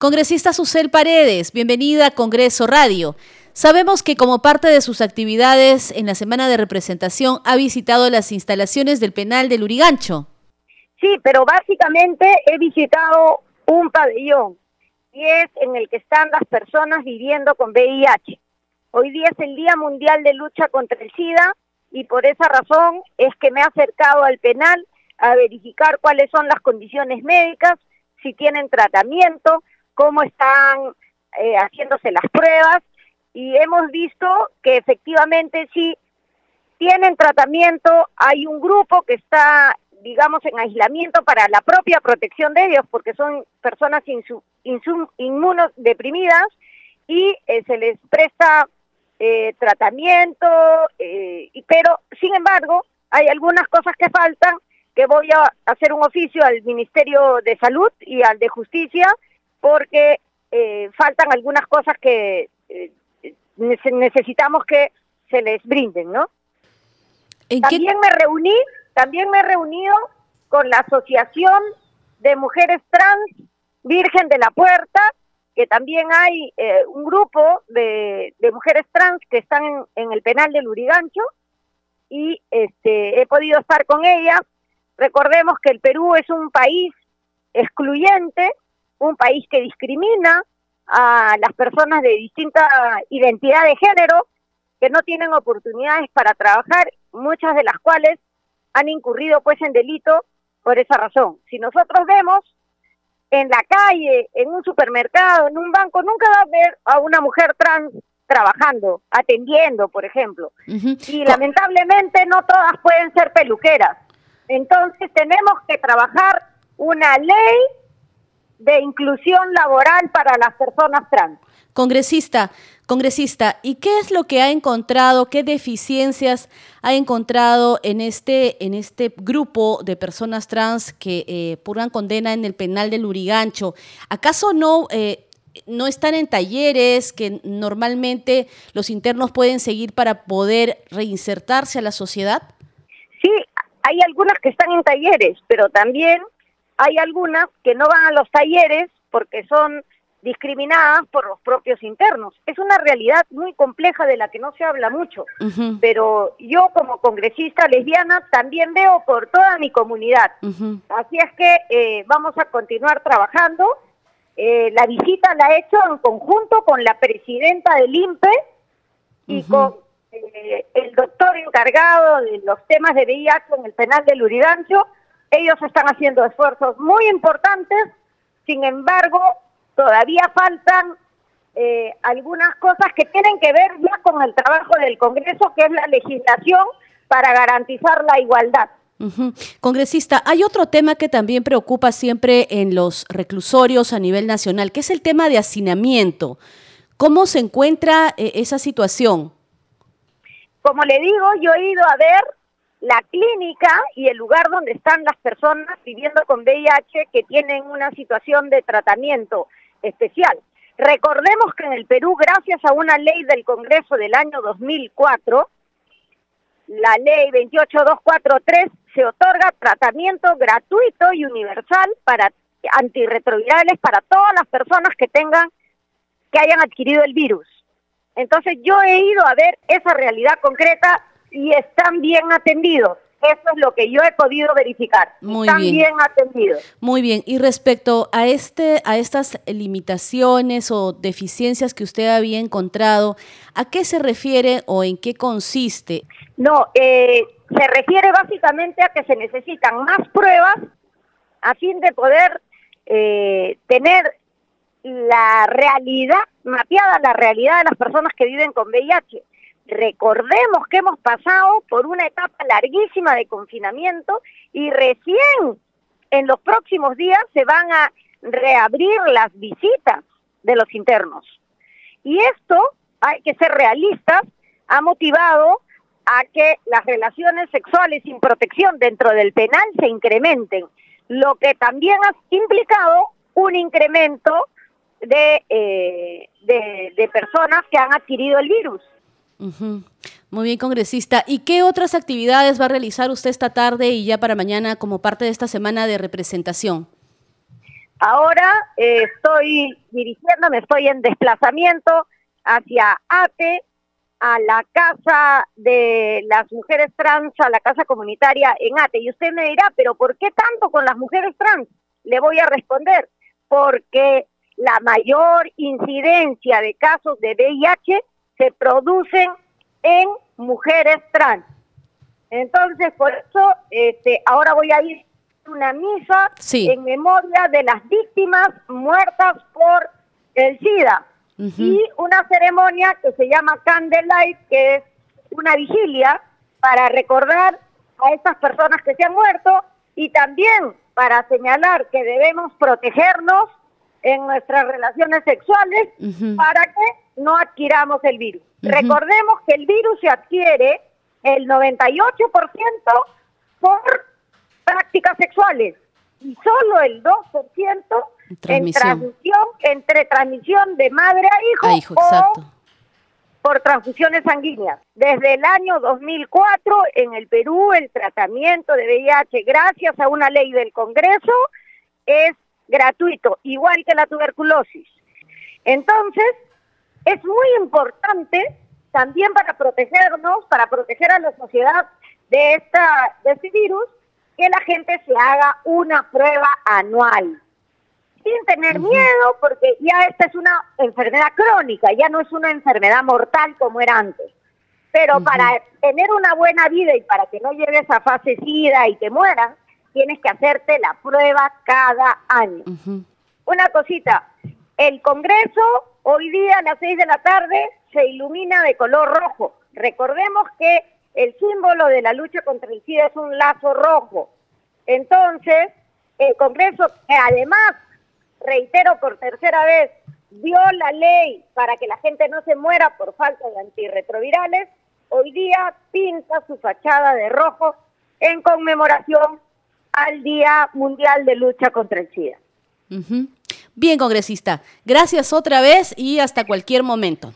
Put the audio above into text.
Congresista Susel Paredes, bienvenida a Congreso Radio. Sabemos que como parte de sus actividades en la semana de representación ha visitado las instalaciones del penal de Lurigancho. Sí, pero básicamente he visitado un pabellón y es en el que están las personas viviendo con VIH. Hoy día es el Día Mundial de Lucha contra el SIDA y por esa razón es que me he acercado al penal a verificar cuáles son las condiciones médicas, si tienen tratamiento, cómo están eh, haciéndose las pruebas y hemos visto que efectivamente sí tienen tratamiento, hay un grupo que está, digamos, en aislamiento para la propia protección de ellos, porque son personas inmunodeprimidas y eh, se les presta eh, tratamiento, y, pero sin embargo hay algunas cosas que faltan que voy a hacer un oficio al Ministerio de Salud y al de Justicia porque eh, faltan algunas cosas que eh, necesitamos que se les brinden, ¿no? también me reuní, también me he reunido con la Asociación de Mujeres Trans Virgen de la Puerta, que también hay eh, un grupo de, mujeres trans que están en, en, el penal del Urigancho y este, he podido estar con ellas. Recordemos que el Perú es un país excluyente, un país que discrimina a las personas de distinta identidad de género, que no tienen oportunidades para trabajar, muchas de las cuales han incurrido pues en delito por esa razón. Si nosotros vemos en la calle, en un supermercado, en un banco, nunca va a ver a una mujer trans trabajando, atendiendo, por ejemplo. Y lamentablemente no todas pueden ser peluqueras. Entonces tenemos que trabajar una ley de inclusión laboral para las personas trans. Congresista, congresista, ¿y qué es lo que ha encontrado, qué deficiencias ha encontrado en este, en este grupo de personas trans que eh, purgan condena en el penal del Lurigancho? ¿Acaso no, eh, no están en talleres que normalmente los internos pueden seguir para poder reinsertarse a la sociedad? Sí, hay algunas que están en talleres, pero también hay algunas que no van a los talleres porque son discriminadas por los propios internos. Es una realidad muy compleja de la que no se habla mucho, pero yo como congresista lesbiana también veo por toda mi comunidad. Así es que eh, vamos a continuar trabajando. Eh, la visita la he hecho en conjunto con la presidenta del INPE y con eh, el doctor encargado de los temas de VIH en el penal del Urigancho, ellos están haciendo esfuerzos muy importantes, sin embargo, todavía faltan eh, algunas cosas que tienen que ver ya con el trabajo del Congreso, que es la legislación para garantizar la igualdad. Congresista, hay otro tema que también preocupa siempre en los reclusorios a nivel nacional, que es el tema de hacinamiento. ¿Cómo se encuentra eh, esa situación? Como le digo, yo he ido a ver la clínica y el lugar donde están las personas viviendo con VIH que tienen una situación de tratamiento especial. Recordemos que en el Perú, gracias a una ley del Congreso del año 2004, la ley 28243 se otorga tratamiento gratuito y universal para antirretrovirales para todas las personas que tengan que hayan adquirido el virus. Entonces yo he ido a ver esa realidad concreta y están bien atendidos. Eso es lo que yo he podido verificar. Muy están bien. atendidos. Muy bien. Y respecto a este, a estas limitaciones o deficiencias que usted había encontrado, ¿a qué se refiere o en qué consiste? No, eh, se refiere básicamente a que se necesitan más pruebas a fin de poder eh, tener la realidad, mapeada la realidad de las personas que viven con VIH recordemos que hemos pasado por una etapa larguísima de confinamiento y recién en los próximos días se van a reabrir las visitas de los internos. Y esto, hay que ser realistas, ha motivado a que las relaciones sexuales sin protección dentro del penal se incrementen, lo que también ha implicado un incremento de, eh, de personas que han adquirido el virus. Muy bien, congresista. ¿Y qué otras actividades va a realizar usted esta tarde y ya para mañana como parte de esta semana de representación? Ahora eh, estoy dirigiéndome, estoy en desplazamiento hacia ATE, a la casa de las mujeres trans, a la casa comunitaria en ATE. Y usted me dirá, pero ¿por qué tanto con las mujeres trans? Le voy a responder, porque la mayor incidencia de casos de VIH se producen en mujeres trans. Entonces, por eso, este, ahora voy a ir a una misa en memoria de las víctimas muertas por el SIDA. Y una ceremonia que se llama Candlelight, que es una vigilia para recordar a estas personas que se han muerto y también para señalar que debemos protegernos en nuestras relaciones sexuales para que no adquiramos el virus. Recordemos que el virus se adquiere el 98% por prácticas sexuales y solo el 2% en transmisión, entre transmisión de madre a hijo, o por transfusiones sanguíneas. Desde el año 2004 en el Perú el tratamiento de VIH gracias a una ley del Congreso es gratuito, igual que la tuberculosis. Entonces, es muy importante también para protegernos, para proteger a la sociedad de, esta, de este virus, que la gente se haga una prueba anual. Sin tener miedo, porque ya esta es una enfermedad crónica, ya no es una enfermedad mortal como era antes. Pero para tener una buena vida y para que no llegues a fase SIDA y te mueras, tienes que hacerte la prueba cada año. Una cosita, el Congreso hoy día a las seis de la tarde se ilumina de color rojo. Recordemos que el símbolo de la lucha contra el SIDA es un lazo rojo. Entonces, el Congreso, que además, reitero por tercera vez, dio la ley para que la gente no se muera por falta de antirretrovirales, hoy día pinta su fachada de rojo en conmemoración al Día Mundial de Lucha contra el SIDA. Bien, congresista. Gracias otra vez y hasta cualquier momento.